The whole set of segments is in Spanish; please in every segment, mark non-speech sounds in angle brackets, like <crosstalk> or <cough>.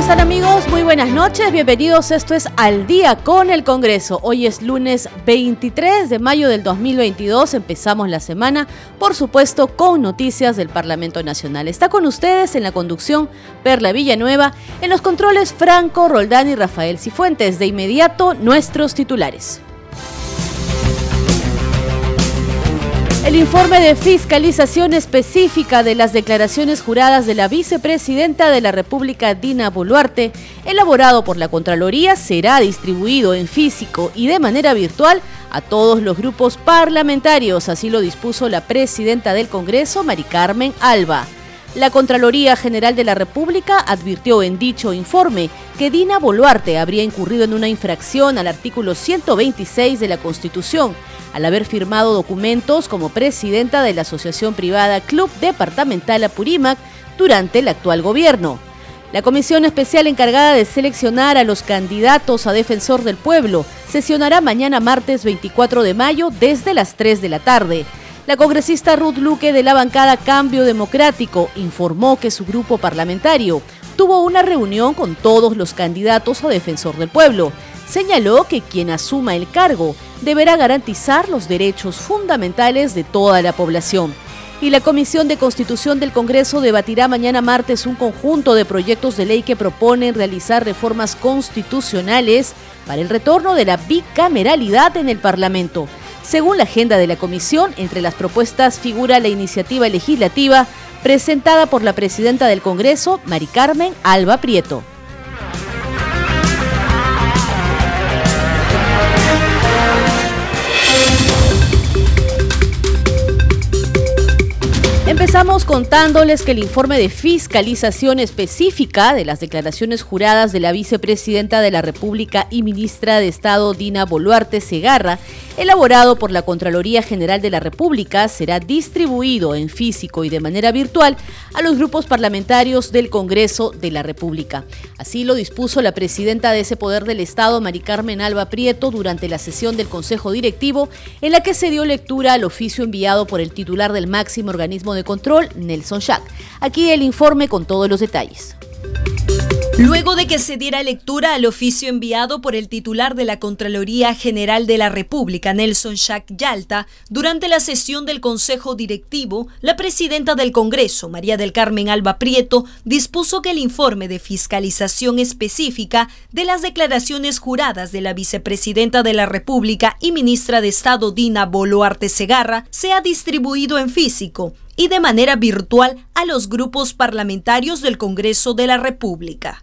Están amigos? Muy buenas noches, bienvenidos. Esto es Al día con el Congreso. Hoy es lunes 23 de mayo del 2022. Empezamos la semana, por supuesto, con noticias del Parlamento Nacional. Está con ustedes en la conducción Perla Villanueva, en los controles Franco, Roldán y Rafael Cifuentes. De inmediato, nuestros titulares. El informe de fiscalización específica de las declaraciones juradas de la vicepresidenta de la República, Dina Boluarte, elaborado por la Contraloría, será distribuido en físico y de manera virtual a todos los grupos parlamentarios, así lo dispuso la presidenta del Congreso, Mari Carmen Alba. La Contraloría General de la República advirtió en dicho informe que Dina Boluarte habría incurrido en una infracción al artículo 126 de la Constitución al haber firmado documentos como presidenta de la Asociación Privada Club Departamental Apurímac durante el actual gobierno. La comisión especial encargada de seleccionar a los candidatos a defensor del pueblo sesionará mañana martes 24 de mayo desde las 3 de la tarde. La congresista Ruth Luque de la bancada Cambio Democrático informó que su grupo parlamentario tuvo una reunión con todos los candidatos a defensor del pueblo. Señaló que quien asuma el cargo deberá garantizar los derechos fundamentales de toda la población. Y la Comisión de Constitución del Congreso debatirá mañana martes un conjunto de proyectos de ley que proponen realizar reformas constitucionales para el retorno de la bicameralidad en el Parlamento. Según la agenda de la comisión, entre las propuestas figura la iniciativa legislativa presentada por la presidenta del Congreso, Mari Carmen Alba Prieto. Empezamos contándoles que el informe de fiscalización específica de las declaraciones juradas de la vicepresidenta de la República y ministra de Estado Dina Boluarte Segarra, elaborado por la Contraloría General de la República, será distribuido en físico y de manera virtual a los grupos parlamentarios del Congreso de la República. Así lo dispuso la presidenta de ese poder del Estado, Mari Carmen Alba Prieto, durante la sesión del Consejo Directivo, en la que se dio lectura al oficio enviado por el titular del máximo organismo de control, Nelson Schack. Aquí el informe con todos los detalles. Luego de que se diera lectura al oficio enviado por el titular de la Contraloría General de la República, Nelson Schack Yalta, durante la sesión del Consejo Directivo, la presidenta del Congreso, María del Carmen Alba Prieto, dispuso que el informe de fiscalización específica de las declaraciones juradas de la vicepresidenta de la República y ministra de Estado Dina Boluarte Segarra sea distribuido en físico y de manera virtual a los grupos parlamentarios del Congreso de la República.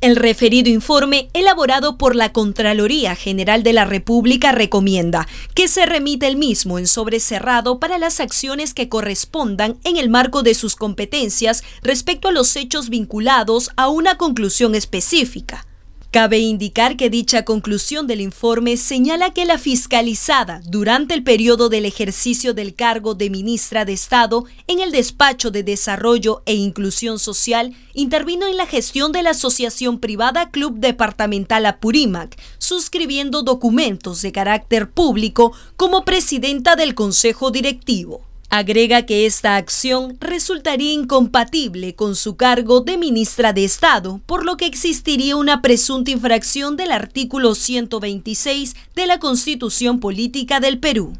El referido informe, elaborado por la Contraloría General de la República, recomienda que se remita el mismo en sobrecerrado para las acciones que correspondan en el marco de sus competencias respecto a los hechos vinculados a una conclusión específica Cabe indicar que dicha conclusión del informe señala que la fiscalizada durante el periodo del ejercicio del cargo de ministra de Estado en el despacho de Desarrollo e Inclusión Social intervino en la gestión de la Asociación Privada Club Departamental Apurímac, suscribiendo documentos de carácter público como presidenta del Consejo Directivo. Agrega que esta acción resultaría incompatible con su cargo de ministra de Estado, por lo que existiría una presunta infracción del artículo 126 de la Constitución Política del Perú.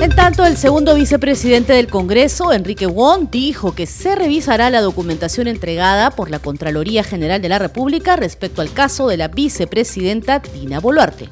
En tanto, el segundo vicepresidente del Congreso, Enrique Wong, dijo que se revisará la documentación entregada por la Contraloría General de la República respecto al caso de la vicepresidenta Dina Boluarte.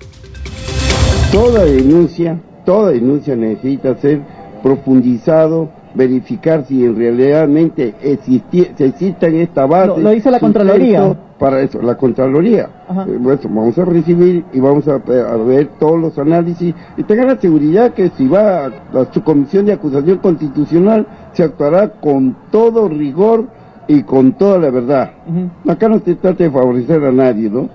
Toda denuncia, toda denuncia necesita ser profundizado, verificar si en realmente existe, existe en esta base. Lo, dice la Contraloría. Para eso, la Contraloría. Eh, vamos a recibir y vamos a, ver todos los análisis y tengan la seguridad que si va a, su comisión de acusación constitucional se actuará con todo rigor y con toda la verdad. Acá no se trata de favorecer a nadie, ¿no?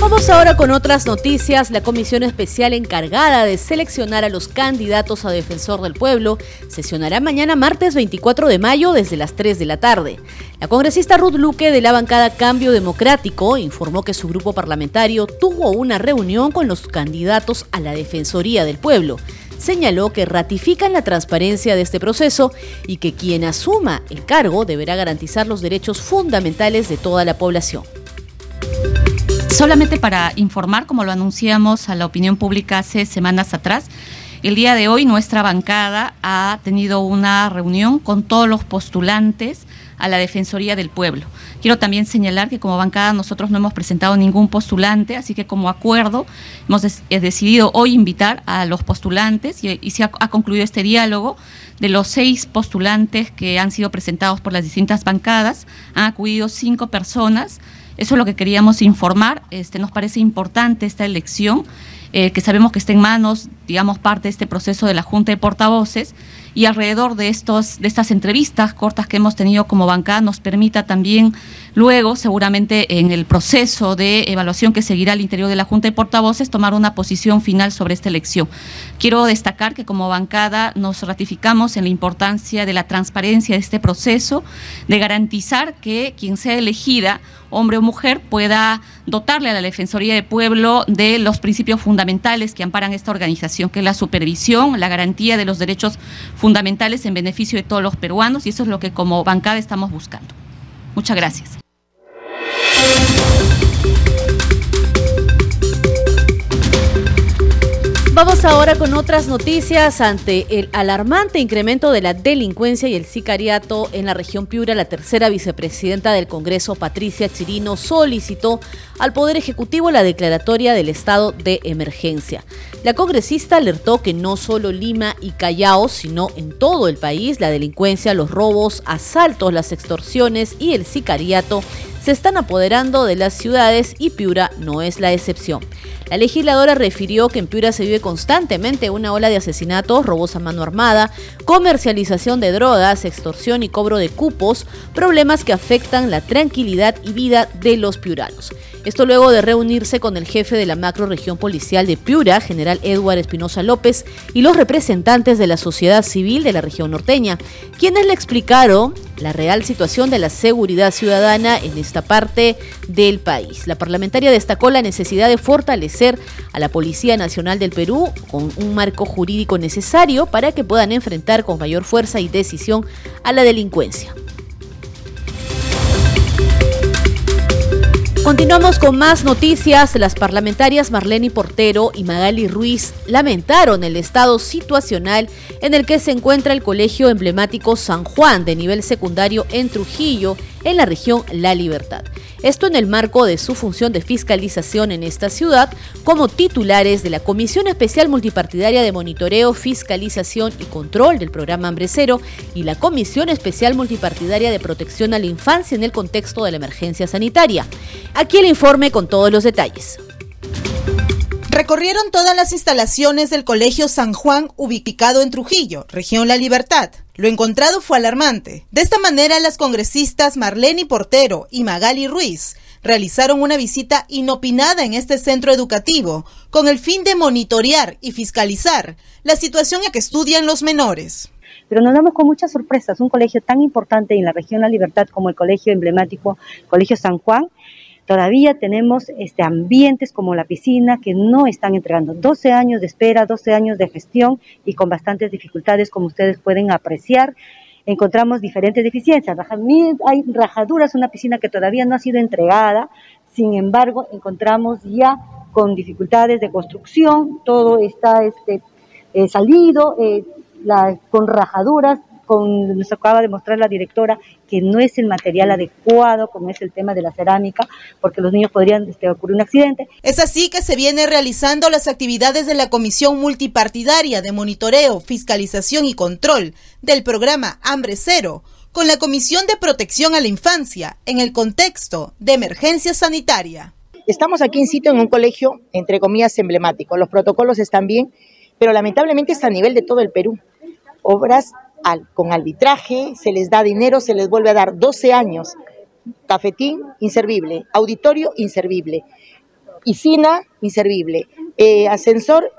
Vamos ahora con otras noticias. La comisión especial encargada de seleccionar a los candidatos a defensor del pueblo sesionará mañana martes 24 de mayo desde las 3 de la tarde. La congresista Ruth Luque de la bancada Cambio Democrático informó que su grupo parlamentario tuvo una reunión con los candidatos a la Defensoría del Pueblo. Señaló que ratifican la transparencia de este proceso y que quien asuma el cargo deberá garantizar los derechos fundamentales de toda la población. Solamente para informar, como lo anunciamos a la opinión pública hace semanas atrás, el día de hoy nuestra bancada ha tenido una reunión con todos los postulantes a la Defensoría del Pueblo. Quiero también señalar que como bancada nosotros no hemos presentado ningún postulante, así que como acuerdo hemos decidido hoy invitar a los postulantes y, se ha, ha, concluido este diálogo. De los seis postulantes que han sido presentados por las distintas bancadas, han acudido cinco personas eso es lo que queríamos informar. Este, nos parece importante esta elección, eh, que sabemos que está en manos, digamos, parte de este proceso de la Junta de Portavoces y alrededor de, estos, de estas entrevistas cortas que hemos tenido como bancada nos permita también luego, seguramente en el proceso de evaluación que seguirá al interior de la Junta de Portavoces, tomar una posición final sobre esta elección. Quiero destacar que como bancada nos ratificamos en la importancia de la transparencia de este proceso, de garantizar que quien sea elegida hombre o mujer, pueda dotarle a la Defensoría de Pueblo de los principios fundamentales que amparan esta organización, que es la supervisión, la garantía de los derechos fundamentales en beneficio de todos los peruanos, y eso es lo que como bancada estamos buscando. Muchas gracias. Vamos ahora con otras noticias. Ante el alarmante incremento de la delincuencia y el sicariato en la región Piura, la tercera vicepresidenta del Congreso, Patricia Chirino, solicitó al Poder Ejecutivo la declaratoria del estado de emergencia. La congresista alertó que no solo Lima y Callao, sino en todo el país, la delincuencia, los robos, asaltos, las extorsiones y el sicariato se están apoderando de las ciudades y Piura no es la excepción. La legisladora refirió que en Piura se vive constantemente una ola de asesinatos, robos a mano armada, comercialización de drogas, extorsión y cobro de cupos, problemas que afectan la tranquilidad y vida de los piuranos. Esto luego de reunirse con el jefe de la macroregión policial de Piura, general Edward Espinosa López, y los representantes de la sociedad civil de la región norteña, quienes le explicaron la real situación de la seguridad ciudadana en esta parte del país. La parlamentaria destacó la necesidad de fortalecer a la Policía Nacional del Perú con un marco jurídico necesario para que puedan enfrentar con mayor fuerza y decisión a la delincuencia. Continuamos con más noticias. Las parlamentarias Marlene Portero y Magali Ruiz lamentaron el estado situacional en el que se encuentra el colegio emblemático San Juan de nivel secundario en Trujillo, en la región La Libertad. Esto en el marco de su función de fiscalización en esta ciudad como titulares de la Comisión Especial Multipartidaria de Monitoreo, Fiscalización y Control del programa Hambre Cero y la Comisión Especial Multipartidaria de Protección a la Infancia en el contexto de la emergencia sanitaria. Aquí el informe con todos los detalles. Recorrieron todas las instalaciones del Colegio San Juan ubicado en Trujillo, región La Libertad. Lo encontrado fue alarmante. De esta manera, las congresistas Marlene Portero y Magali Ruiz realizaron una visita inopinada en este centro educativo con el fin de monitorear y fiscalizar la situación en que estudian los menores. Pero nos damos con muchas sorpresas. Un colegio tan importante en la región La Libertad como el colegio emblemático, Colegio San Juan, todavía tenemos este, ambientes como la piscina que no están entregando. 12 años de espera, 12 años de gestión y con bastantes dificultades, como ustedes pueden apreciar. Encontramos diferentes deficiencias. Hay rajaduras, una piscina que todavía no ha sido entregada. Sin embargo, encontramos ya con dificultades de construcción, todo está este, eh, salido, eh, con rajaduras, con, nos acaba de mostrar la directora que no es el material adecuado, como es el tema de la cerámica, porque los niños podrían este, ocurrir un accidente. Es así que se viene realizando las actividades de la Comisión Multipartidaria de Monitoreo, Fiscalización y Control del programa Hambre Cero con la Comisión de Protección a la Infancia en el contexto de emergencia sanitaria. Estamos aquí en sitio en un colegio, entre comillas, emblemático. Los protocolos están bien, pero lamentablemente está a nivel de todo el Perú. Obras con arbitraje, se les da dinero, se les vuelve a dar 12 años. Cafetín, inservible. Auditorio, inservible. piscina inservible, eh, ascensor,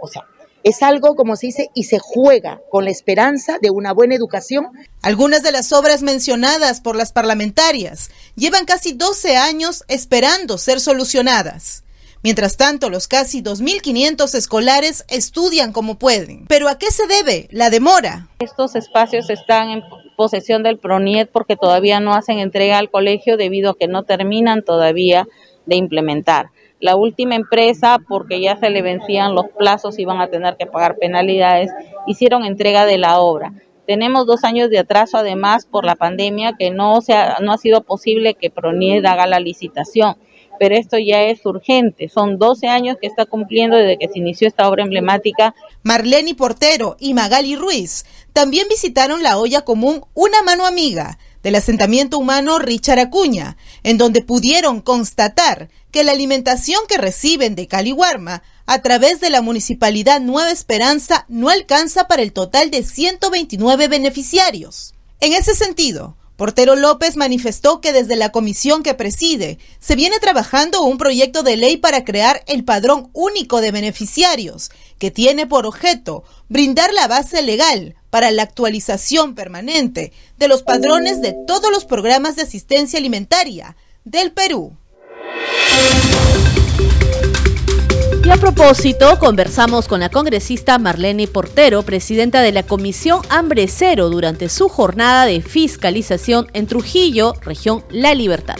o sea, es algo, como se dice, y se juega con la esperanza de una buena educación. Algunas de las obras mencionadas por las parlamentarias llevan casi 12 años esperando ser solucionadas. Mientras tanto, los casi 2.500 escolares estudian como pueden. ¿Pero a qué se debe la demora? Estos espacios están en posesión del PRONIET porque todavía no hacen entrega al colegio debido a que no terminan todavía de implementar. La última empresa, porque ya se le vencían los plazos y van a tener que pagar penalidades, hicieron entrega de la obra. Tenemos dos años de atraso además por la pandemia que no, se ha, no ha sido posible que PRONIET haga la licitación pero esto ya es urgente. Son 12 años que está cumpliendo desde que se inició esta obra emblemática. Marlene Portero y Magali Ruiz también visitaron la olla común Una Mano Amiga del asentamiento humano Richard Acuña, en donde pudieron constatar que la alimentación que reciben de Caliwarma a través de la Municipalidad Nueva Esperanza no alcanza para el total de 129 beneficiarios. En ese sentido, Portero López manifestó que desde la comisión que preside se viene trabajando un proyecto de ley para crear el padrón único de beneficiarios, que tiene por objeto brindar la base legal para la actualización permanente de los padrones de todos los programas de asistencia alimentaria del Perú. Y a propósito, conversamos con la congresista Marlene Portero, presidenta de la Comisión Hambre Cero, durante su jornada de fiscalización en Trujillo, región La Libertad.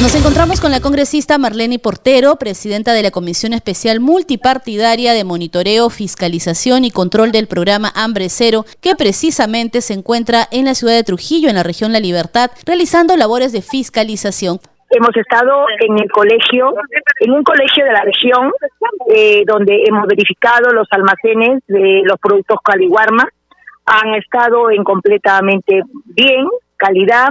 Nos encontramos con la congresista Marlene Portero, presidenta de la Comisión Especial Multipartidaria de Monitoreo, Fiscalización y Control del programa Hambre Cero, que precisamente se encuentra en la ciudad de Trujillo, en la región La Libertad, realizando labores de fiscalización. Hemos estado en el colegio, en un colegio de la región, eh, donde hemos verificado los almacenes de los productos Caliwarma. Han estado en completamente bien, calidad.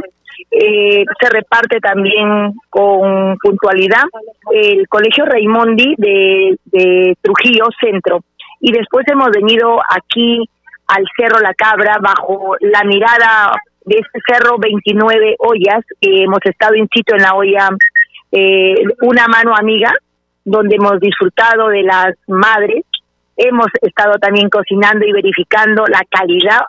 Eh, se reparte también con puntualidad el colegio Raimondi de, de Trujillo Centro. Y después hemos venido aquí al Cerro La Cabra bajo la mirada de este cerro 29 ollas. hemos estado in situ en la olla eh, Una Mano Amiga, donde hemos disfrutado de las madres. Hemos estado también cocinando y verificando la calidad,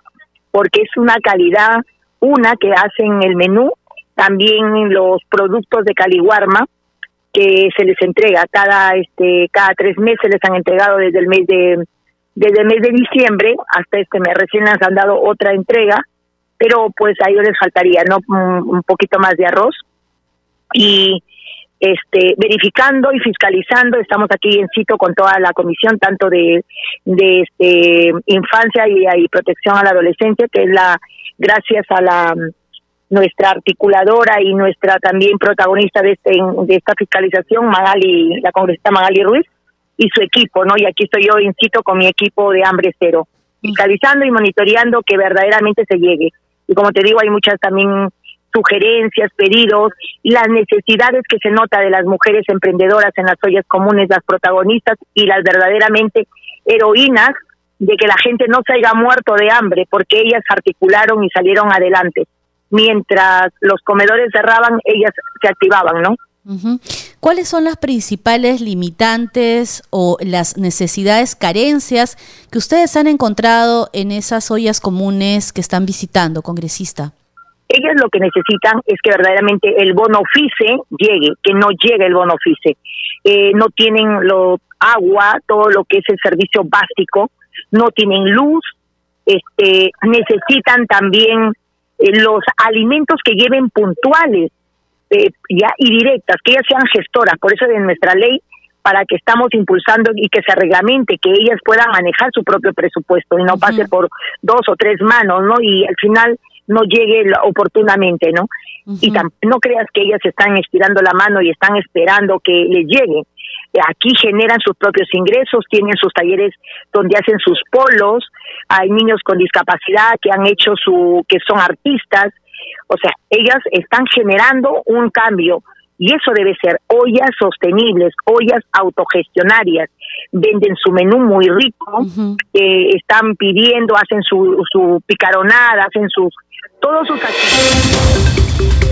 porque es una calidad, una que hacen el menú, también los productos de Caliwarma, que se les entrega cada este cada tres meses les han entregado desde el mes de desde el mes de diciembre hasta este mes recién les han dado otra entrega pero pues a ellos les faltaría no un poquito más de arroz. Y este verificando y fiscalizando estamos aquí en sitio con toda la comisión tanto de de este infancia y, protección a la adolescencia que es la gracias a la nuestra articuladora y nuestra también protagonista de este de esta fiscalización Magali la congresista Magali Ruiz y su equipo no y aquí estoy yo in con mi equipo de hambre cero fiscalizando y monitoreando que verdaderamente se llegue y como te digo, hay muchas también sugerencias, pedidos las necesidades que se nota de las mujeres emprendedoras en las ollas comunes, las protagonistas y las verdaderamente heroínas de que la gente no se haya muerto de hambre porque ellas articularon y salieron adelante. Mientras los comedores cerraban, ellas se activaban, ¿no? ¿Cuáles son las principales limitantes o las necesidades, carencias que ustedes han encontrado en esas ollas comunes que están visitando, congresista? Ellas lo que necesitan es que verdaderamente el bono FICE llegue, que no llegue el bono FICE. Eh, no tienen lo, agua, todo lo que es el servicio básico, no tienen luz, este, necesitan también eh, los alimentos que lleven puntuales eh, ya y directas, que ellas sean gestoras, por eso de nuestra ley para que estamos impulsando y que se reglamente, que ellas puedan manejar su propio presupuesto y no pase por dos o tres manos, ¿no? Y al final no llegue oportunamente, ¿no? Y no creas que ellas están estirando la mano y están esperando que les llegue. Aquí generan sus propios ingresos, tienen sus talleres donde hacen sus polos, hay niños con discapacidad que han hecho su, que son artistas, o sea, ellas están generando un cambio y eso debe ser ollas sostenibles, ollas autogestionarias. Venden su menú muy rico, eh, están pidiendo, hacen su, su picaronada, hacen sus todos sus actividades.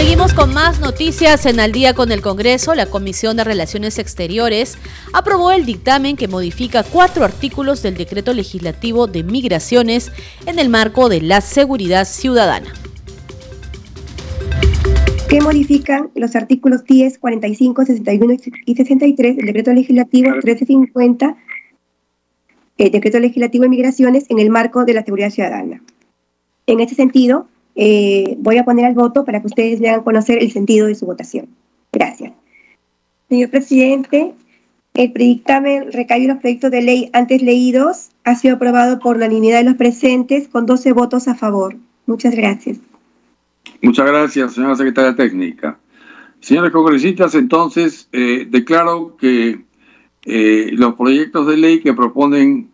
Seguimos con más noticias en Al día con el Congreso. La Comisión de Relaciones Exteriores aprobó el dictamen que modifica cuatro artículos del decreto legislativo de migraciones en el marco de la seguridad ciudadana. Que modifican los artículos 10, 45, 61 y 63 del decreto legislativo 1350, el decreto legislativo de migraciones en el marco de la seguridad ciudadana. En este sentido, eh, voy a poner al voto para que ustedes le hagan conocer el sentido de su votación. Gracias. Señor presidente, el predictamen recae los proyectos de ley antes leídos ha sido aprobado por unanimidad de los presentes con 12 votos a favor. Muchas gracias. Muchas gracias, señora secretaria técnica. Señores congresistas, entonces eh, declaro que eh, los proyectos de ley que proponen,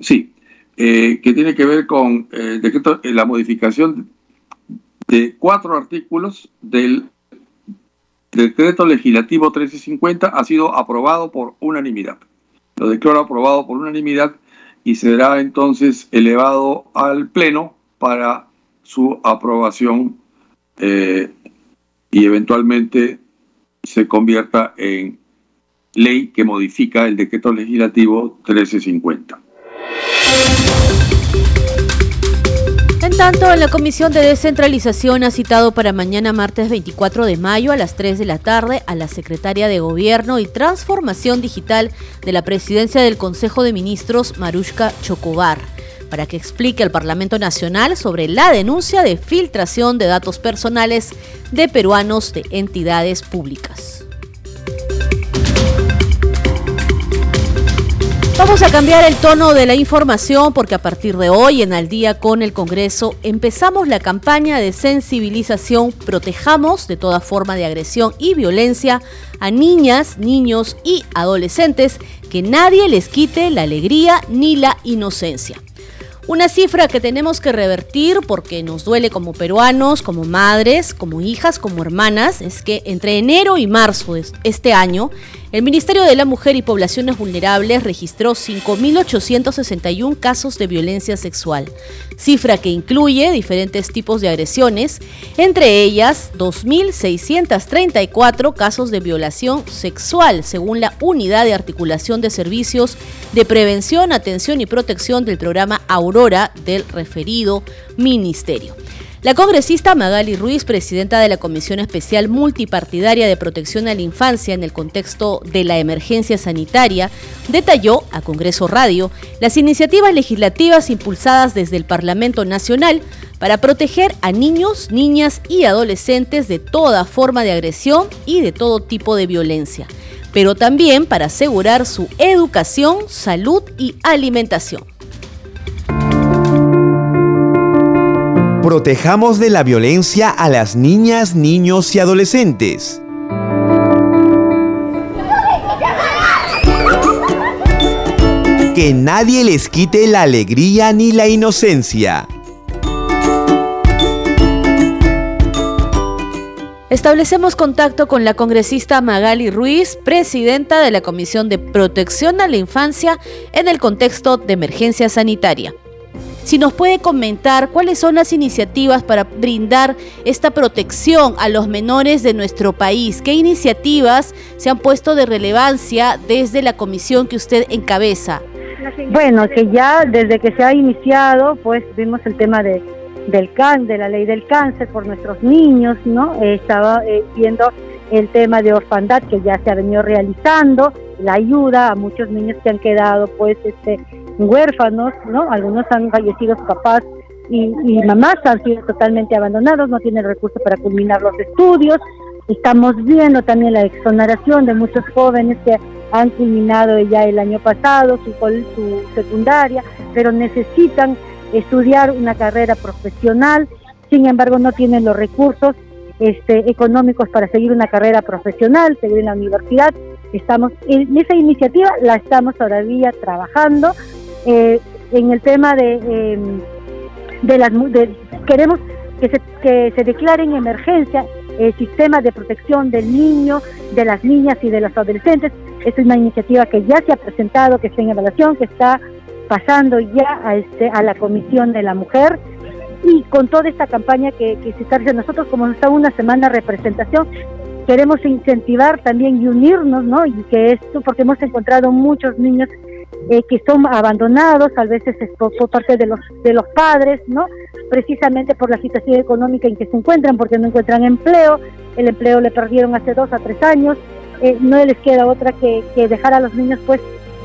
sí, que tiene que ver con el decreto, la modificación de cuatro artículos del decreto legislativo 1350 ha sido aprobado por unanimidad. Lo declaro aprobado por unanimidad y será entonces elevado al Pleno para su aprobación eh, y eventualmente se convierta en ley que modifica el decreto legislativo 1350. Tanto, la Comisión de Descentralización ha citado para mañana martes 24 de mayo a las 3 de la tarde a la Secretaria de Gobierno y Transformación Digital de la Presidencia del Consejo de Ministros, Marushka Chocobar, para que explique al Parlamento Nacional sobre la denuncia de filtración de datos personales de peruanos de entidades públicas. Vamos a cambiar el tono de la información porque a partir de hoy en Al día con el Congreso empezamos la campaña de sensibilización Protejamos de toda forma de agresión y violencia a niñas, niños y adolescentes que nadie les quite la alegría ni la inocencia. Una cifra que tenemos que revertir porque nos duele como peruanos, como madres, como hijas, como hermanas, es que entre enero y marzo de este año, el Ministerio de la Mujer y Poblaciones Vulnerables registró 5.861 casos de violencia sexual, cifra que incluye diferentes tipos de agresiones, entre ellas 2.634 casos de violación sexual, según la Unidad de Articulación de Servicios de Prevención, Atención y Protección del programa Aurora del referido ministerio. La congresista Magali Ruiz, presidenta de la Comisión Especial Multipartidaria de Protección a la Infancia en el contexto de la emergencia sanitaria, detalló a Congreso Radio las iniciativas legislativas impulsadas desde el Parlamento Nacional para proteger a niños, niñas y adolescentes de toda forma de agresión y de todo tipo de violencia, pero también para asegurar su educación, salud y alimentación. Protejamos de la violencia a las niñas, niños y adolescentes. Que nadie les quite la alegría ni la inocencia. Establecemos contacto con la congresista Magali Ruiz, presidenta de la Comisión de Protección a la Infancia en el contexto de emergencia sanitaria si nos puede comentar cuáles son las iniciativas para brindar esta protección a los menores de nuestro país. ¿Qué iniciativas se han puesto de relevancia desde la comisión que usted encabeza? Bueno, que ya desde que se ha iniciado, pues vimos el tema de, del cáncer, de la ley del cáncer por nuestros niños, ¿no? estaba eh, viendo el tema de orfandad que ya se ha venido realizando, la ayuda a muchos niños que han quedado pues este huérfanos, ¿no? Algunos han fallecido sus papás y, mamás han sido totalmente abandonados, no tienen recursos para culminar los estudios. Estamos viendo también la exoneración de muchos jóvenes que han culminado ya el año pasado su, su secundaria, pero necesitan estudiar una carrera profesional, sin embargo no tienen los recursos este, económicos para seguir una carrera profesional, seguir en la universidad. Estamos en esa iniciativa la estamos todavía trabajando. Eh, en el tema de, em, de las queremos que se, que se declare en emergencia el sistema de protección del niño, de las niñas y de los adolescentes. Es una iniciativa que ya se ha presentado, que está en evaluación, que está pasando ya a, este, a la Comisión de la Mujer y con toda esta campaña que, se está haciendo nosotros, como está una semana representación, queremos incentivar también y unirnos, ¿no? Y que esto, porque hemos encontrado muchos niños eh, que son abandonados, a veces es por, parte de los, de los padres, ¿no? Precisamente por la situación económica en que se encuentran, porque no encuentran empleo, el empleo le perdieron hace dos a tres años, eh, no les queda otra que, que dejar a los niños pues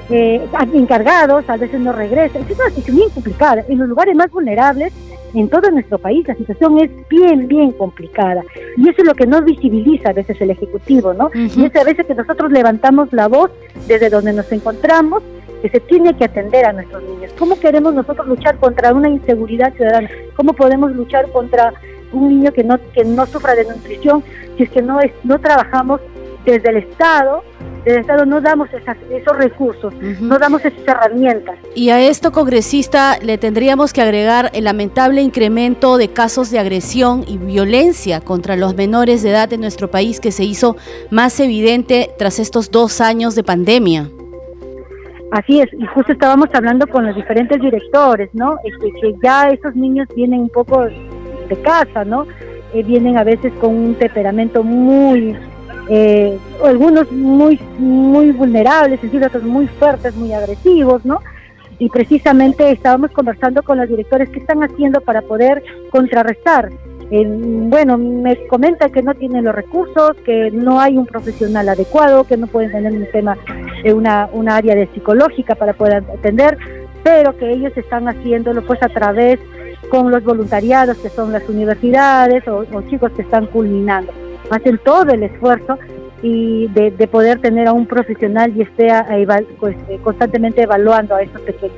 eh, encargados, a veces no regresan. Es una situación bien complicada. En los lugares más vulnerables, en todo nuestro país, la situación es bien, bien complicada. Y eso es lo que no visibiliza a veces el Ejecutivo, ¿no? Y es a veces que nosotros levantamos la voz desde donde nos encontramos, que se tiene que atender a nuestros niños. ¿Cómo queremos nosotros luchar contra una inseguridad ciudadana? ¿Cómo podemos luchar contra un niño que no, que no sufra de nutrición si es que no, es, no trabajamos desde el Estado desde Estado no damos esos recursos, no damos esas herramientas. Y a esto, congresista, le tendríamos que agregar el lamentable incremento de casos de agresión y violencia contra los menores de edad en nuestro país que se hizo más evidente tras estos dos años de pandemia. Así es, y justo estábamos hablando con los diferentes directores, ¿no? Que, que ya esos niños vienen un poco de casa, ¿no? Eh, vienen a veces con un temperamento muy eh, algunos muy, muy vulnerables, es decir, otros muy fuertes, muy agresivos, ¿no? Y precisamente estábamos conversando con los directores qué están haciendo para poder contrarrestar. bueno, me comenta que no tienen los recursos, que no hay un profesional adecuado, que no pueden tener un tema, de una, una área de psicológica para poder atender, pero que ellos están haciéndolo pues a través con los voluntariados que son las universidades o chicos que están culminando hacen todo el esfuerzo y de, poder tener a un profesional y esté pues, eh, constantemente evaluando a estos pequeños.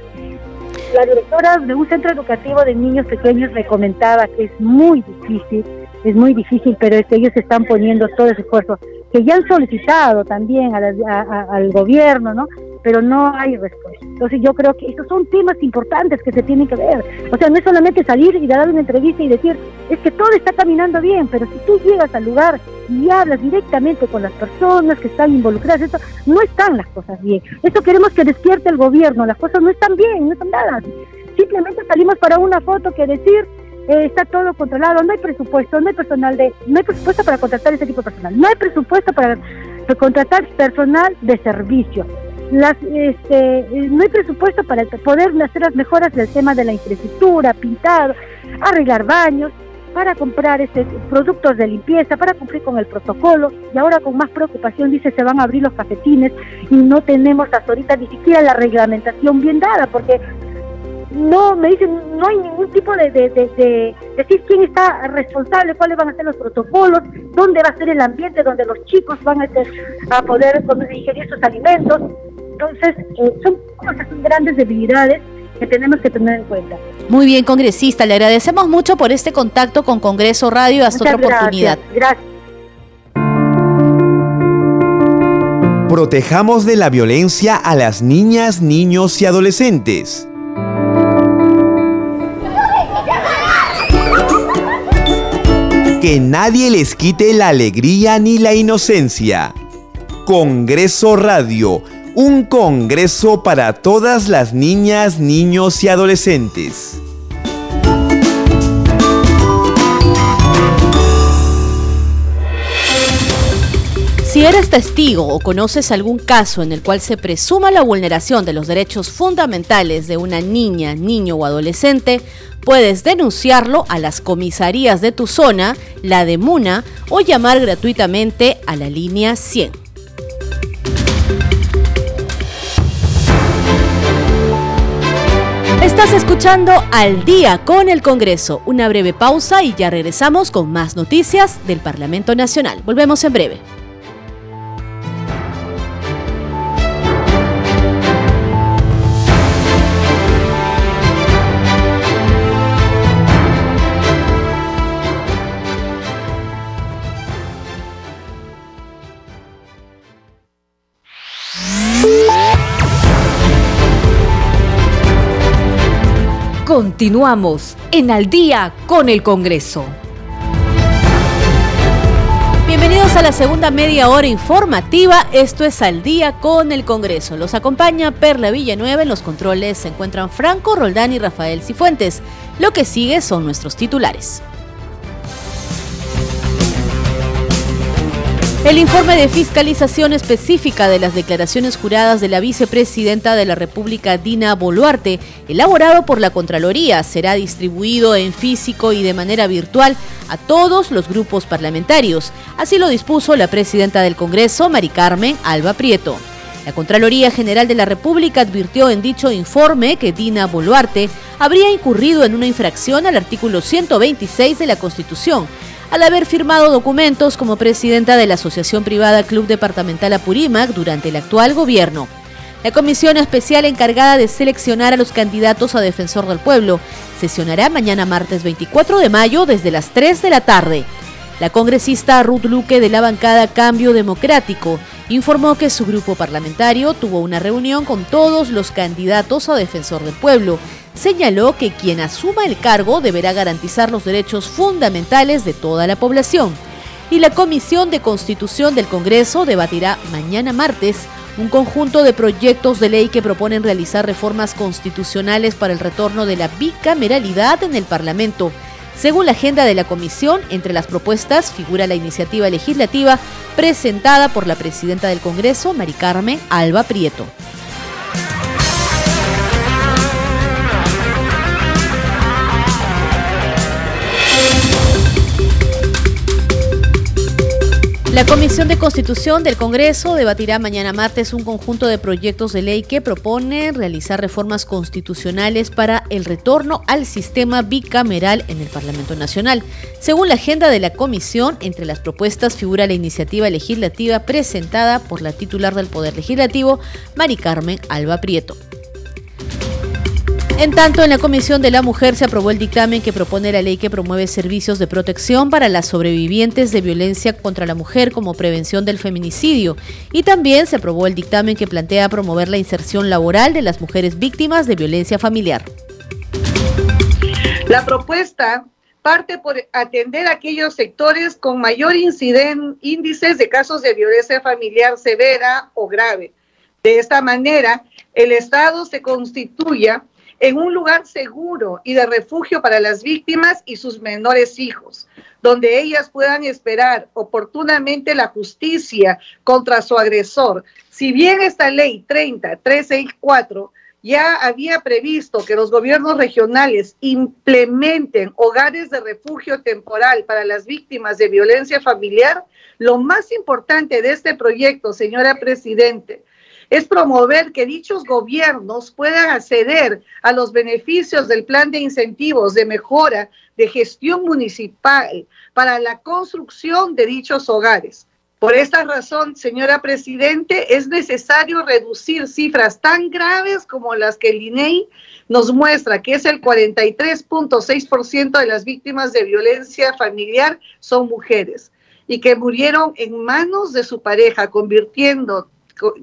La directora de un centro educativo de niños pequeños me comentaba que es muy difícil, es muy difícil, pero es que ellos están poniendo todo ese esfuerzo, que ya han solicitado también al gobierno, ¿no? Pero no hay respuesta. Entonces yo creo que estos son temas importantes que se tienen que ver. O sea, no es solamente salir y dar una entrevista y decir, es que todo está caminando bien, pero si tú llegas al lugar y hablas directamente con las personas que están involucradas, esto, no están las cosas bien. Esto queremos que despierte el gobierno, las cosas no están bien, no están nada. Simplemente salimos para una foto que decir, eh, está todo controlado, no hay presupuesto, no hay personal de, no hay presupuesto para contratar ese tipo de personal, no hay presupuesto para contratar personal de servicio las, este, no hay presupuesto para poder hacer las mejoras del tema de la infraestructura, pintado, arreglar baños, para comprar este, productos de limpieza, para cumplir con el protocolo. Y ahora con más preocupación dice se van a abrir los cafetines y no tenemos hasta ahorita ni siquiera la reglamentación bien dada, porque no me dicen no hay ningún tipo de, de, decir quién está responsable, cuáles van a ser los protocolos, dónde va a ser el ambiente donde los chicos van a, a poder ingerir sus alimentos. Entonces, eh, son cosas, son grandes debilidades que tenemos que tener en cuenta. Muy bien, congresista, le agradecemos mucho por este contacto con Congreso Radio. Hasta otra oportunidad. Gracias. Protejamos de la violencia a las niñas, niños y adolescentes. Que nadie les quite la alegría ni la inocencia. Congreso Radio un congreso para todas las niñas, niños y adolescentes. Si eres testigo o conoces algún caso en el cual se presuma la vulneración de los derechos fundamentales de una niña, niño o adolescente, puedes denunciarlo a las comisarías de tu zona, la de Muna, o llamar gratuitamente a la línea 100. Estás escuchando Al día con el Congreso. Una breve pausa y ya regresamos con más noticias del Parlamento Nacional. Volvemos en breve. Continuamos en Al día con el Congreso. Bienvenidos a la segunda media hora informativa. Esto es Al día con el Congreso. Los acompaña Perla Villanueva. En los controles se encuentran Franco Roldán y Rafael Cifuentes. Lo que sigue son nuestros titulares. El informe de fiscalización específica de las declaraciones juradas de la vicepresidenta de la República, Dina Boluarte, elaborado por la Contraloría, será distribuido en físico y de manera virtual a todos los grupos parlamentarios. Así lo dispuso la presidenta del Congreso, Mari Carmen Alba Prieto. La Contraloría General de la República advirtió en dicho informe que Dina Boluarte habría incurrido en una infracción al artículo 126 de la Constitución al haber firmado documentos como presidenta de la Asociación Privada Club Departamental Apurímac durante el actual gobierno. La comisión especial encargada de seleccionar a los candidatos a defensor del pueblo sesionará mañana martes 24 de mayo desde las 3 de la tarde. La congresista Ruth Luque de la bancada Cambio Democrático informó que su grupo parlamentario tuvo una reunión con todos los candidatos a defensor del pueblo señaló que quien asuma el cargo deberá garantizar los derechos fundamentales de toda la población. Y la Comisión de Constitución del Congreso debatirá mañana martes un conjunto de proyectos de ley que proponen realizar reformas constitucionales para el retorno de la bicameralidad en el Parlamento. Según la agenda de la comisión, entre las propuestas figura la iniciativa legislativa presentada por la presidenta del Congreso, Mari Carmen Alba Prieto. La Comisión de Constitución del Congreso debatirá mañana martes un conjunto de proyectos de ley que proponen realizar reformas constitucionales para el retorno al sistema bicameral en el Parlamento Nacional. Según la agenda de la comisión, entre las propuestas figura la iniciativa legislativa presentada por la titular del Poder Legislativo, Mari Carmen Alba Prieto. En tanto, en la Comisión de la Mujer se aprobó el dictamen que propone la ley que promueve servicios de protección para las sobrevivientes de violencia contra la mujer como prevención del feminicidio. Y también se aprobó el dictamen que plantea promover la inserción laboral de las mujeres víctimas de violencia familiar. La propuesta parte por atender aquellos sectores con mayor índices de casos de violencia familiar severa o grave. De esta manera, el Estado se constituya en un lugar seguro y de refugio para las víctimas y sus menores hijos, donde ellas puedan esperar oportunamente la justicia contra su agresor. Si bien esta ley 30364 ya había previsto que los gobiernos regionales implementen hogares de refugio temporal para las víctimas de violencia familiar, lo más importante de este proyecto, señora Presidente, es promover que dichos gobiernos puedan acceder a los beneficios del plan de incentivos de mejora de gestión municipal para la construcción de dichos hogares. Por esta razón, señora Presidente, es necesario reducir cifras tan graves como las que el INEI nos muestra, que es el 43.6% de las víctimas de violencia familiar son mujeres y que murieron en manos de su pareja, convirtiendo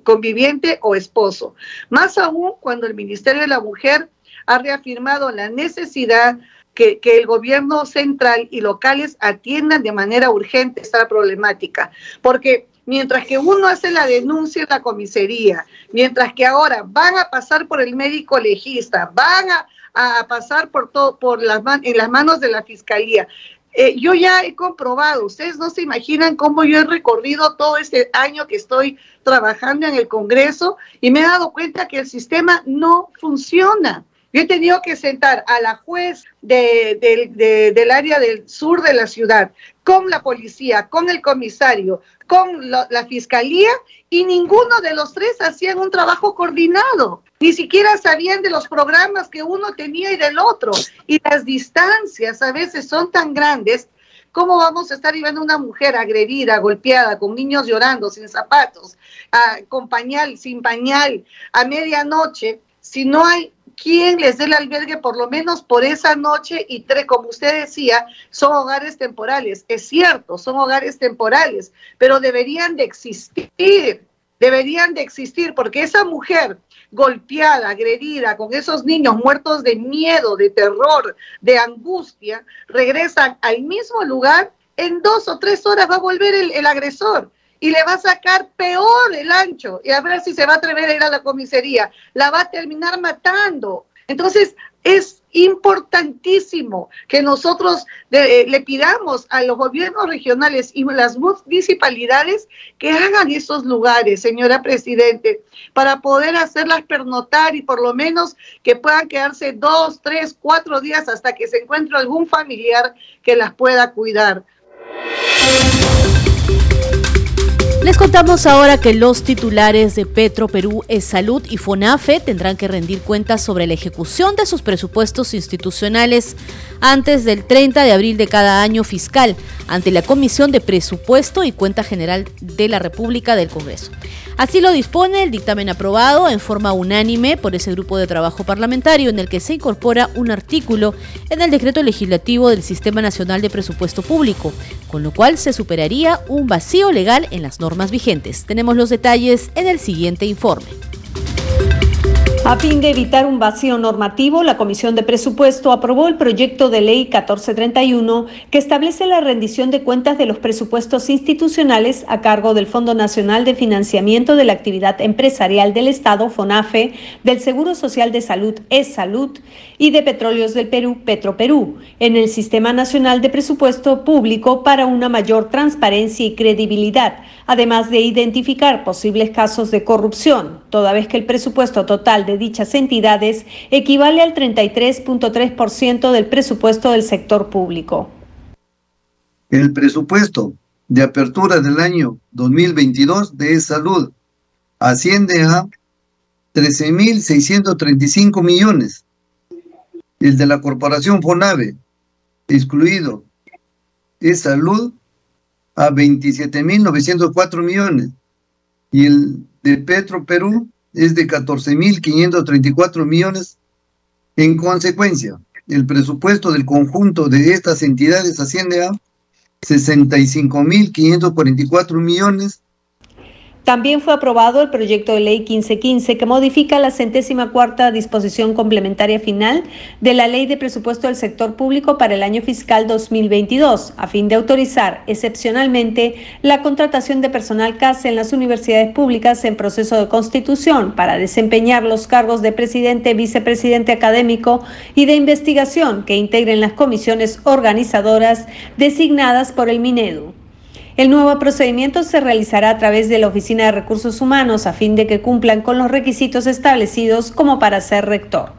conviviente o esposo. Más aún cuando el Ministerio de la Mujer ha reafirmado la necesidad que, el gobierno central y locales atiendan de manera urgente esta problemática. Porque mientras que uno hace la denuncia en la comisaría, mientras que ahora van a pasar por el médico legista, van a, pasar por todo, por las en las manos de la fiscalía, eh, yo ya he comprobado, ustedes no se imaginan cómo yo he recorrido todo este año que estoy trabajando en el Congreso y me he dado cuenta que el sistema no funciona. Yo he tenido que sentar a la juez del área del sur de la ciudad, con la policía, con el comisario, con la fiscalía, y ninguno de los tres hacían un trabajo coordinado. Ni siquiera sabían de los programas que uno tenía y del otro. Y las distancias a veces son tan grandes ¿Cómo vamos a estar viendo una mujer agredida, golpeada, con niños llorando, sin zapatos, con pañal, sin pañal, a medianoche, si no hay quien les dé el albergue por lo menos por esa noche y tres, como usted decía, son hogares temporales. Es cierto, son hogares temporales, pero deberían de existir, deberían de existir, porque esa mujer golpeada, agredida, con esos niños muertos de miedo, de terror, de angustia, regresan al mismo lugar en dos o tres horas va a volver el, agresor y le va a sacar peor el ancho y a ver si se va a atrever a ir a la comisaría. La va a terminar matando. Entonces, es importantísimo que nosotros eh, le pidamos a los gobiernos regionales y las municipalidades que hagan esos lugares, señora Presidente, para poder hacerlas pernotar y por lo menos que puedan quedarse dos, tres, cuatro días hasta que se encuentre algún familiar que las pueda cuidar. Les contamos ahora que los titulares de Petro Perú es Salud y FONAFE tendrán que rendir cuentas sobre la ejecución de sus presupuestos institucionales antes del 30 de abril de cada año fiscal ante la Comisión de Presupuesto y Cuenta General de la República del Congreso. Así lo dispone el dictamen aprobado en forma unánime por ese grupo de trabajo parlamentario en el que se incorpora un artículo en el decreto legislativo del Sistema Nacional de Presupuesto Público, con lo cual se superaría un vacío legal en las vigentes. Tenemos los detalles en el siguiente informe. A fin de evitar un vacío normativo, la Comisión de Presupuesto aprobó el proyecto de ley 1431 que establece la rendición de cuentas de los presupuestos institucionales a cargo del Fondo Nacional de Financiamiento de la Actividad Empresarial del Estado, FONAFE, del Seguro Social de Salud, ES Salud, y de Petróleos del Perú, Petroperú, en el Sistema Nacional de Presupuesto Público para una mayor transparencia y credibilidad, además de identificar posibles casos de corrupción, toda vez que el presupuesto total de dichas entidades equivale al 33.3% del presupuesto del sector público. El presupuesto de apertura del año 2022 de salud asciende a 13.635 millones. El de la corporación FONAVE, excluido, es salud a 27.904 millones. Y el de Petro Perú es de 14.534 millones. En consecuencia, el presupuesto del conjunto de estas entidades asciende a 65.544 millones también fue aprobado el proyecto de ley 1515 que modifica la centésima cuarta disposición complementaria final de la Ley de Presupuesto del Sector Público para el año fiscal 2022, a fin de autorizar excepcionalmente la contratación de personal CASE en las universidades públicas en proceso de constitución para desempeñar los cargos de presidente, vicepresidente académico y de investigación que integren las comisiones organizadoras designadas por el Minedu. El nuevo procedimiento se realizará a través de la Oficina de Recursos Humanos a fin de que cumplan con los requisitos establecidos como para ser rector.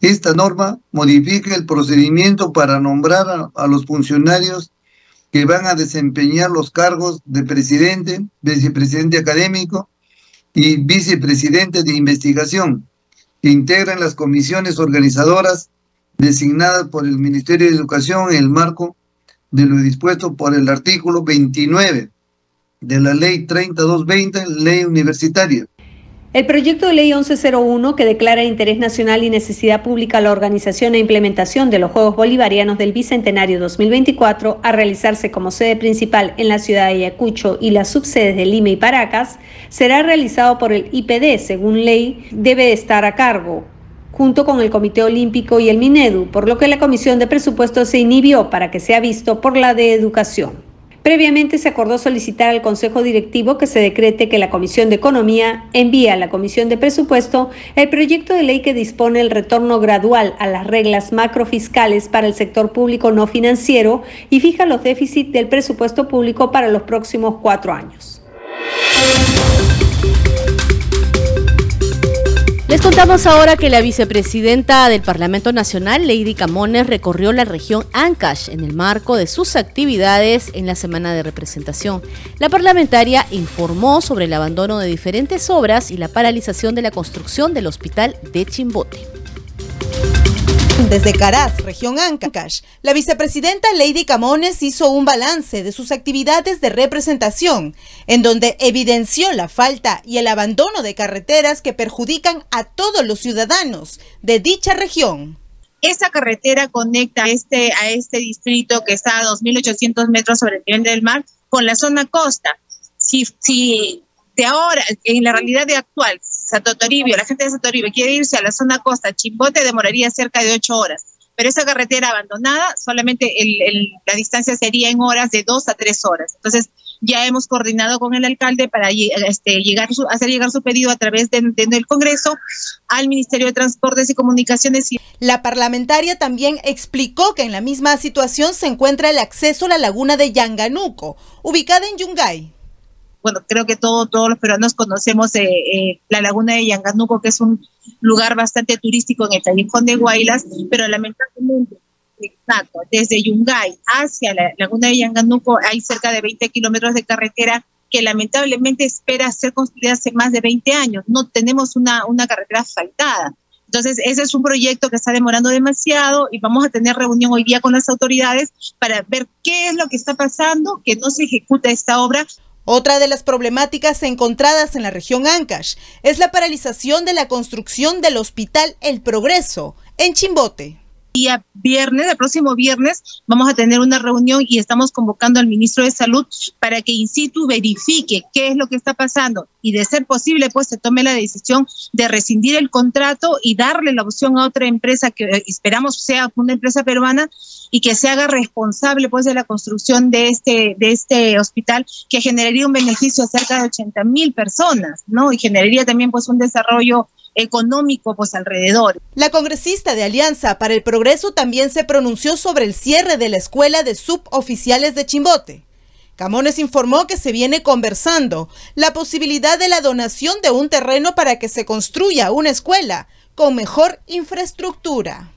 Esta norma modifica el procedimiento para nombrar a, los funcionarios que van a desempeñar los cargos de presidente, vicepresidente académico y vicepresidente de investigación, que integran las comisiones organizadoras designadas por el Ministerio de Educación en el marco de lo dispuesto por el artículo 29 de la ley 3220, ley universitaria. El proyecto de ley 1101, que declara interés nacional y necesidad pública la organización e implementación de los Juegos Bolivarianos del Bicentenario 2024 a realizarse como sede principal en la ciudad de Ayacucho y las subsedes de Lima y Paracas, será realizado por el IPD, según ley, debe estar a cargo junto con el Comité Olímpico y el Minedu, por lo que la Comisión de Presupuestos se inhibió para que sea visto por la de Educación. Previamente se acordó solicitar al Consejo Directivo que se decrete que la Comisión de Economía envíe a la Comisión de Presupuesto el proyecto de ley que dispone el retorno gradual a las reglas macrofiscales para el sector público no financiero y fija los déficits del presupuesto público para los próximos cuatro años. Les contamos ahora que la vicepresidenta del Parlamento Nacional, Lady Camones, recorrió la región Ancash en el marco de sus actividades en la semana de representación. La parlamentaria informó sobre el abandono de diferentes obras y la paralización de la construcción del hospital de Chimbote. Desde Caraz, región Ancash, la vicepresidenta Lady Camones hizo un balance de sus actividades de representación, en donde evidenció la falta y el abandono de carreteras que perjudican a todos los ciudadanos de dicha región. Esa carretera conecta a este, a este distrito que está a 2.800 metros sobre el nivel del mar con la zona costa. Si, si de ahora, en la realidad de actual, Santo Toribio, la gente de Santo Toribio quiere irse a la zona costa, Chimbote demoraría cerca de ocho horas. pero esa carretera abandonada, solamente la distancia sería en horas de dos a tres horas. Entonces, ya hemos coordinado con el alcalde para este, llegar, hacer llegar su pedido a través del Congreso al Ministerio de Transportes y Comunicaciones. La parlamentaria también explicó que en la misma situación se encuentra el acceso a la laguna de Yanganuco, ubicada en Yungay bueno, creo que todo, todos los peruanos conocemos eh, eh, la laguna de Yanganuco, que es un lugar bastante turístico en el callejón de Guaylas, pero lamentablemente, exacto, desde Yungay hacia la laguna de Yanganuco hay cerca de 20 kilómetros de carretera que lamentablemente espera ser construida hace más de 20 años. No tenemos una, una carretera asfaltada. Entonces, ese es un proyecto que está demorando demasiado y vamos a tener reunión hoy día con las autoridades para ver qué es lo que está pasando, que no se ejecuta esta obra. Otra de las problemáticas encontradas en la región Ancash es la paralización de la construcción del Hospital El Progreso en Chimbote día viernes, el próximo viernes, vamos a tener una reunión y estamos convocando al ministro de Salud para que in situ verifique qué es lo que está pasando y de ser posible, pues se tome la decisión de rescindir el contrato y darle la opción a otra empresa que eh, esperamos sea una empresa peruana y que se haga responsable pues de la construcción de este, de este hospital que generaría un beneficio a cerca de 80 mil personas, ¿no? Y generaría también pues un desarrollo económico pues alrededor. La congresista de Alianza para el Progreso también se pronunció sobre el cierre de la escuela de suboficiales de Chimbote. Camones informó que se viene conversando la posibilidad de la donación de un terreno para que se construya una escuela con mejor infraestructura.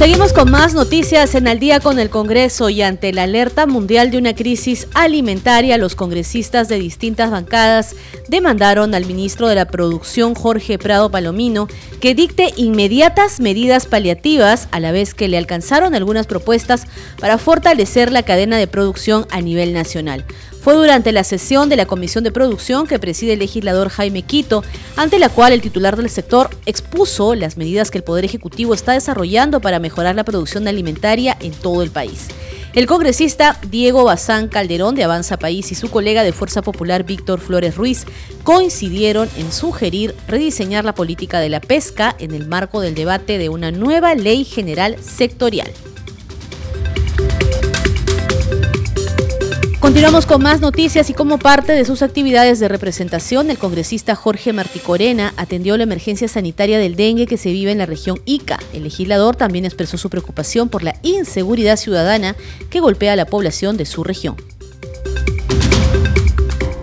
Seguimos con más noticias en Al día con el Congreso y ante la alerta mundial de una crisis alimentaria, los congresistas de distintas bancadas demandaron al ministro de la Producción, Jorge Prado Palomino, que dicte inmediatas medidas paliativas, a la vez que le alcanzaron algunas propuestas para fortalecer la cadena de producción a nivel nacional. Fue durante la sesión de la Comisión de Producción que preside el legislador Jaime Quito, ante la cual el titular del sector expuso las medidas que el Poder Ejecutivo está desarrollando para mejorar la producción alimentaria en todo el país. El congresista Diego Bazán Calderón de Avanza País y su colega de Fuerza Popular Víctor Flores Ruiz coincidieron en sugerir rediseñar la política de la pesca en el marco del debate de una nueva ley general sectorial. Continuamos con más noticias y como parte de sus actividades de representación, el congresista Jorge Marticorena atendió la emergencia sanitaria del dengue que se vive en la región Ica. El legislador también expresó su preocupación por la inseguridad ciudadana que golpea a la población de su región.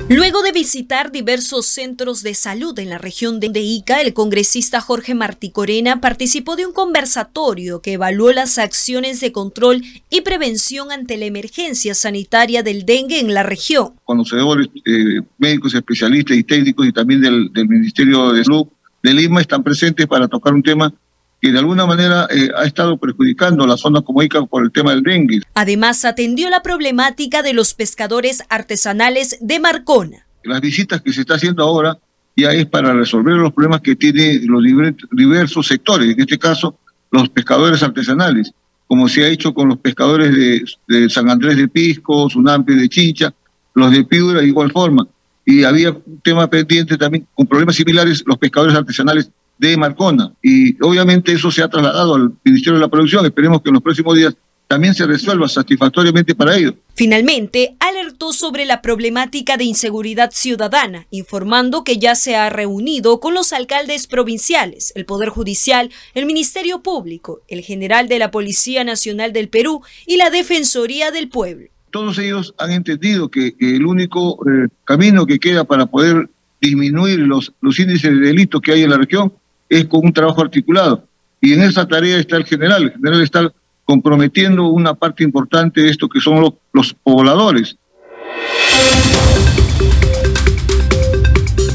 Luego de visitar diversos centros de salud en la región de Ica, el congresista Jorge Martí Corena participó de un conversatorio que evaluó las acciones de control y prevención ante la emergencia sanitaria del dengue en la región. Conocedores, eh, médicos, especialistas y técnicos y también del, del Ministerio de Salud de Lima están presentes para tocar un tema que de alguna manera eh, ha estado perjudicando la zona como Ica por el tema del dengue. Además, atendió la problemática de los pescadores artesanales de Marcona. Las visitas que se está haciendo ahora ya es para resolver los problemas que tienen los diversos sectores, en este caso los pescadores artesanales, como se ha hecho con los pescadores de, San Andrés de Pisco, Sunampe de Chincha, los de Piura de igual forma. Y había un tema pendiente también con problemas similares, los pescadores artesanales de Marcona. Y obviamente eso se ha trasladado al Ministerio de la Producción. Esperemos que en los próximos días también se resuelva satisfactoriamente para ellos. Finalmente, alertó sobre la problemática de inseguridad ciudadana, informando que ya se ha reunido con los alcaldes provinciales, el Poder Judicial, el Ministerio Público, el general de la Policía Nacional del Perú y la Defensoría del Pueblo. Todos ellos han entendido que, el único eh, camino que queda para poder disminuir los, los índices de delitos que hay en la región es con un trabajo articulado. Y en esa tarea está el general. El general está comprometiendo una parte importante de esto que son los, los pobladores.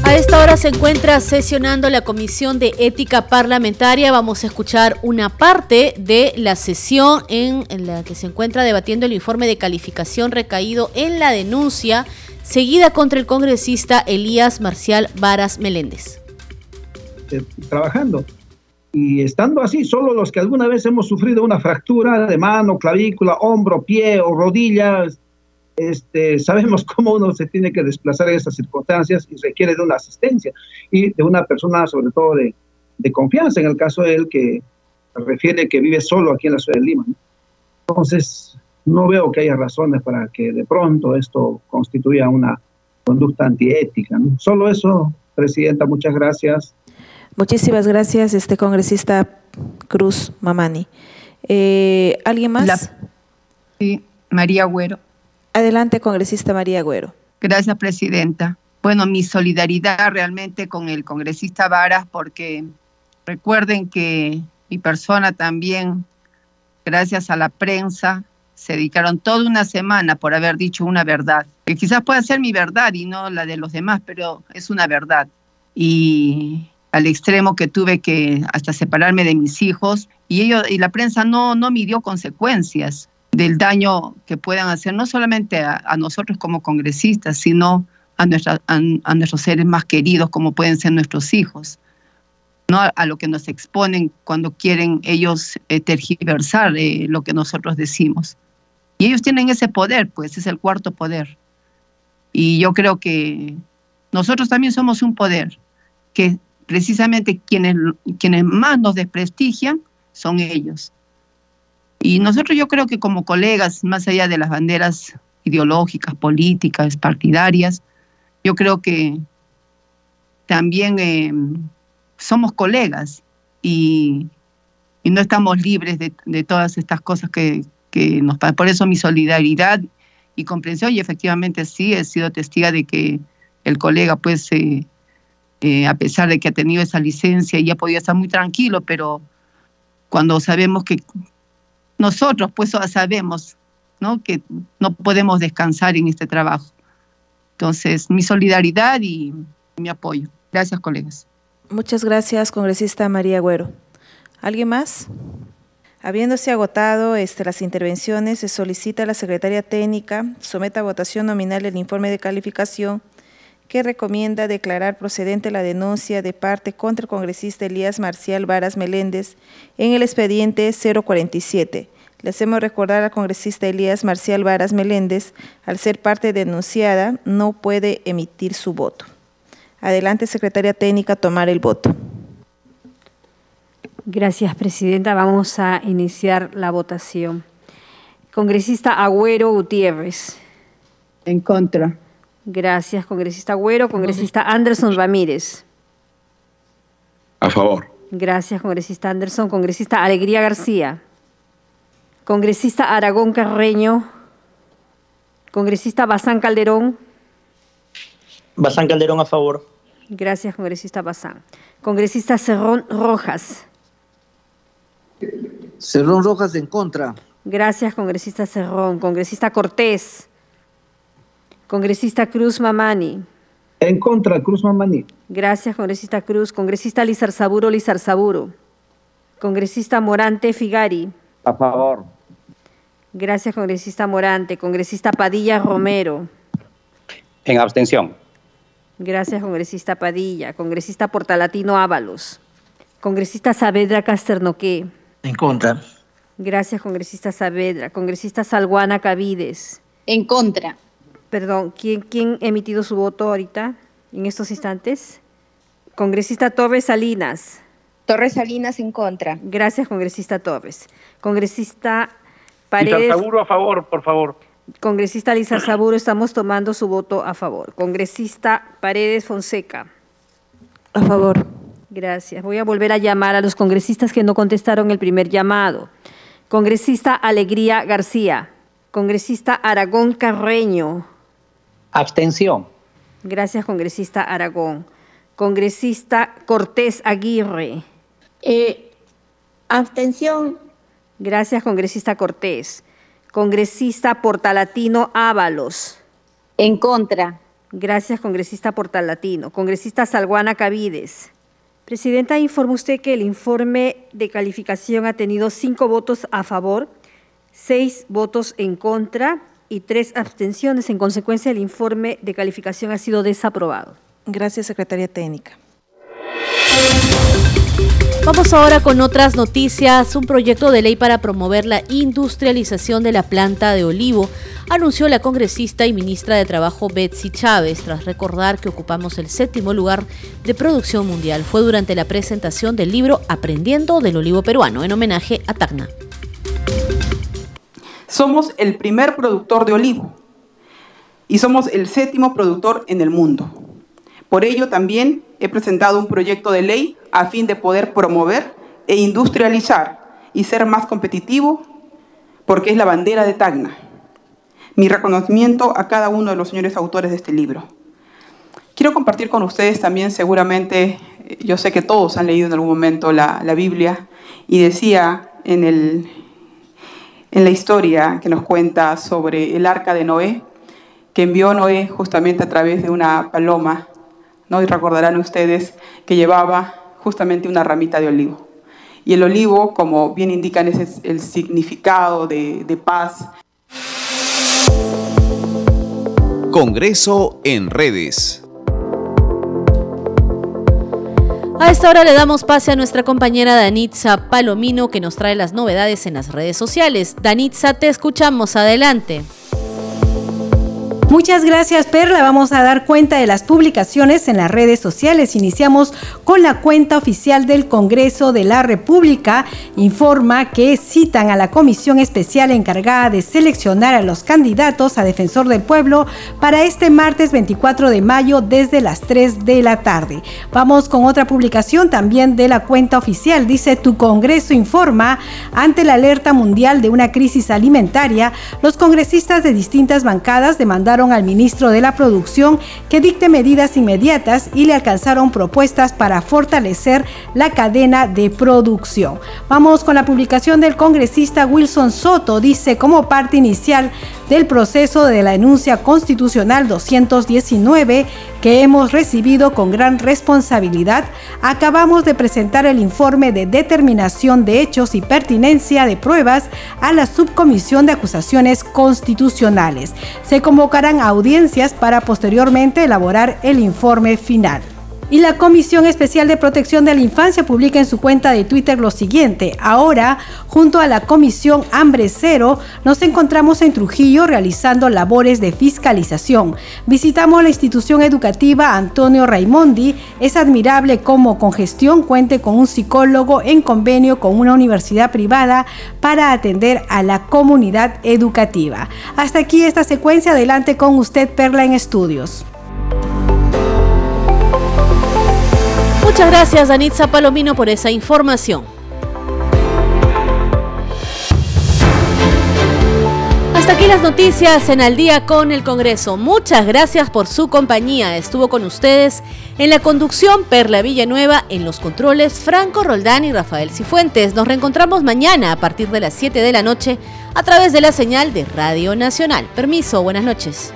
A esta hora se encuentra sesionando la Comisión de Ética Parlamentaria. Vamos a escuchar una parte de la sesión en, la que se encuentra debatiendo el informe de calificación recaído en la denuncia seguida contra el congresista Elías Marcial Varas Meléndez. Eh, trabajando. Y estando así, solo los que alguna vez hemos sufrido una fractura de mano, clavícula, hombro, pie o rodilla, este, sabemos <laughs> cómo uno se tiene que desplazar en esas circunstancias y requiere de una asistencia y de una persona, sobre todo de, de confianza en el caso de él que refiere que vive solo aquí en la ciudad de Lima. Entonces, no veo que haya razones para que de pronto esto constituya una conducta antiética. Solo eso, Presidenta, muchas gracias. Muchísimas gracias, este congresista Cruz Mamani. Eh, ¿Alguien más? sí, María Agüero. Adelante, congresista María Agüero. Gracias, Presidenta. Bueno, mi solidaridad realmente con el congresista Varas, porque recuerden que mi persona también, gracias a la prensa, se dedicaron toda una semana por haber dicho una verdad, que quizás pueda ser mi verdad y no la de los demás, pero es una verdad. Y al extremo que tuve que hasta separarme de mis hijos y ellos y la prensa no no midió consecuencias del daño que puedan hacer no solamente a, nosotros como congresistas, sino a, nuestra, a, nuestros seres más queridos como pueden ser nuestros hijos. ¿no? a, lo que nos exponen cuando quieren ellos eh, tergiversar eh, lo que nosotros decimos. Y ellos tienen ese poder, pues es el cuarto poder. Y yo creo que nosotros también somos un poder, que precisamente quienes, quienes más nos desprestigian son ellos. Y nosotros yo creo que como colegas, más allá de las banderas ideológicas, políticas, partidarias, yo creo que también eh, somos colegas y, no estamos libres de, de, todas estas cosas que, que nos Por eso mi solidaridad y comprensión, y efectivamente sí, he sido testiga de que el colega, pues, eh, a pesar de que ha tenido esa licencia y ha podido estar muy tranquilo, pero cuando sabemos que nosotros, pues, sabemos, ¿no? Que no podemos descansar en este trabajo. Entonces, mi solidaridad y mi apoyo. Gracias, colegas. Muchas gracias, congresista María Agüero. ¿Alguien más? Habiéndose agotado este, las intervenciones, se solicita a la Secretaría Técnica someta a votación nominal el informe de calificación que recomienda declarar procedente la denuncia de parte contra el congresista Elías Marcial Varas Meléndez en el expediente 047. Le hacemos recordar al congresista Elías Marcial Varas Meléndez, al ser parte denunciada, no puede emitir su voto. Adelante, Secretaría Técnica, tomar el voto. Gracias, Presidenta. Vamos a iniciar la votación. Congresista Agüero Gutiérrez. En contra. Gracias, congresista Agüero. Congresista Anderson Ramírez. A favor. Gracias, congresista Anderson. Congresista Alegría García. Congresista Aragón Carreño. Congresista Bazán Calderón. Bazán Calderón a favor. Gracias, congresista Bazán. Congresista Cerrón Rojas. Cerrón Rojas en contra. Gracias, congresista Cerrón. Congresista Cortés. Congresista Cruz Mamani. En contra, Cruz Mamani. Gracias, congresista Cruz. Congresista Lizarzaburo Lizarzaburo. Congresista Morante Figari. A favor. Gracias, congresista Morante. Congresista Padilla Romero. En abstención. Gracias, congresista Padilla. Congresista Portalatino Ábalos. Congresista Saavedra Casternoque. En contra. Gracias, congresista Saavedra. Congresista Salguana Cavides. En contra. Perdón, ¿quién, ¿quién ha emitido su voto ahorita, en estos instantes? Congresista Torres Salinas. Torres Salinas en contra. Gracias, congresista Torres. Congresista Paredes. Saburo a favor, por favor. Congresista Saburo, estamos tomando su voto a favor. Congresista Paredes Fonseca. A favor. Gracias. Voy a volver a llamar a los congresistas que no contestaron el primer llamado. Congresista Alegría García. Congresista Aragón Carreño. Abstención. Gracias, congresista Aragón. Congresista Cortés Aguirre. Eh, abstención. Gracias, congresista Cortés. Congresista Portalatino Ábalos. En contra. Gracias, congresista Portalatino. Congresista Salguana Cavides. Presidenta, informa usted que el informe de calificación ha tenido cinco votos a favor, seis votos en contra y tres abstenciones. En consecuencia, el informe de calificación ha sido desaprobado. Gracias, Secretaría Técnica. Vamos ahora con otras noticias. Un proyecto de ley para promover la industrialización de la planta de olivo anunció la congresista y ministra de Trabajo Betsy Chávez tras recordar que ocupamos el séptimo lugar de producción mundial. Fue durante la presentación del libro Aprendiendo del olivo peruano en homenaje a Tacna. Somos el primer productor de olivo y somos el séptimo productor en el mundo. Por ello también he presentado un proyecto de ley a fin de poder promover e industrializar y ser más competitivo porque es la bandera de Tacna. Mi reconocimiento a cada uno de los señores autores de este libro. Quiero compartir con ustedes también, seguramente, yo sé que todos han leído en algún momento la, la Biblia, y decía en, el, en la historia que nos cuenta sobre el arca de Noé, que envió Noé justamente a través de una paloma, ¿no? y recordarán ustedes que llevaba justamente una ramita de olivo. Y el olivo, como bien indican, es el significado de, de paz. Congreso en redes. A esta hora le damos pase a nuestra compañera Danitza Palomino que nos trae las novedades en las redes sociales. Danitza, te escuchamos. Adelante. Muchas gracias Perla. Vamos a dar cuenta de las publicaciones en las redes sociales. Iniciamos con la cuenta oficial del Congreso de la República. Informa que citan a la comisión especial encargada de seleccionar a los candidatos a defensor del pueblo para este martes 24 de mayo desde las 3 de la tarde. Vamos con otra publicación también de la cuenta oficial. Dice tu Congreso informa ante la alerta mundial de una crisis alimentaria, los congresistas de distintas bancadas al ministro de la Producción que dicte medidas inmediatas y le alcanzaron propuestas para fortalecer la cadena de producción. Vamos con la publicación del congresista Wilson Soto. Dice, como parte inicial del proceso de la denuncia constitucional 219 que hemos recibido con gran responsabilidad, acabamos de presentar el informe de determinación de hechos y pertinencia de pruebas a la Subcomisión de Acusaciones Constitucionales. Se convocarán audiencias para posteriormente elaborar el informe final. Y la Comisión Especial de Protección de la Infancia publica en su cuenta de Twitter lo siguiente. Ahora, junto a la Comisión Hambre Cero, nos encontramos en Trujillo realizando labores de fiscalización. Visitamos la institución educativa Antonio Raimondi. Es admirable cómo con gestión cuente con un psicólogo en convenio con una universidad privada para atender a la comunidad educativa. Hasta aquí esta secuencia. Adelante con usted, Perla en Estudios. Muchas gracias, Danitza Palomino, por esa información. Hasta aquí las noticias en Al día con el Congreso. Muchas gracias por su compañía. Estuvo con ustedes en la conducción Perla Villanueva, en los controles Franco Roldán y Rafael Cifuentes. Nos reencontramos mañana a partir de las 7 de la noche a través de la señal de Radio Nacional. Permiso, buenas noches.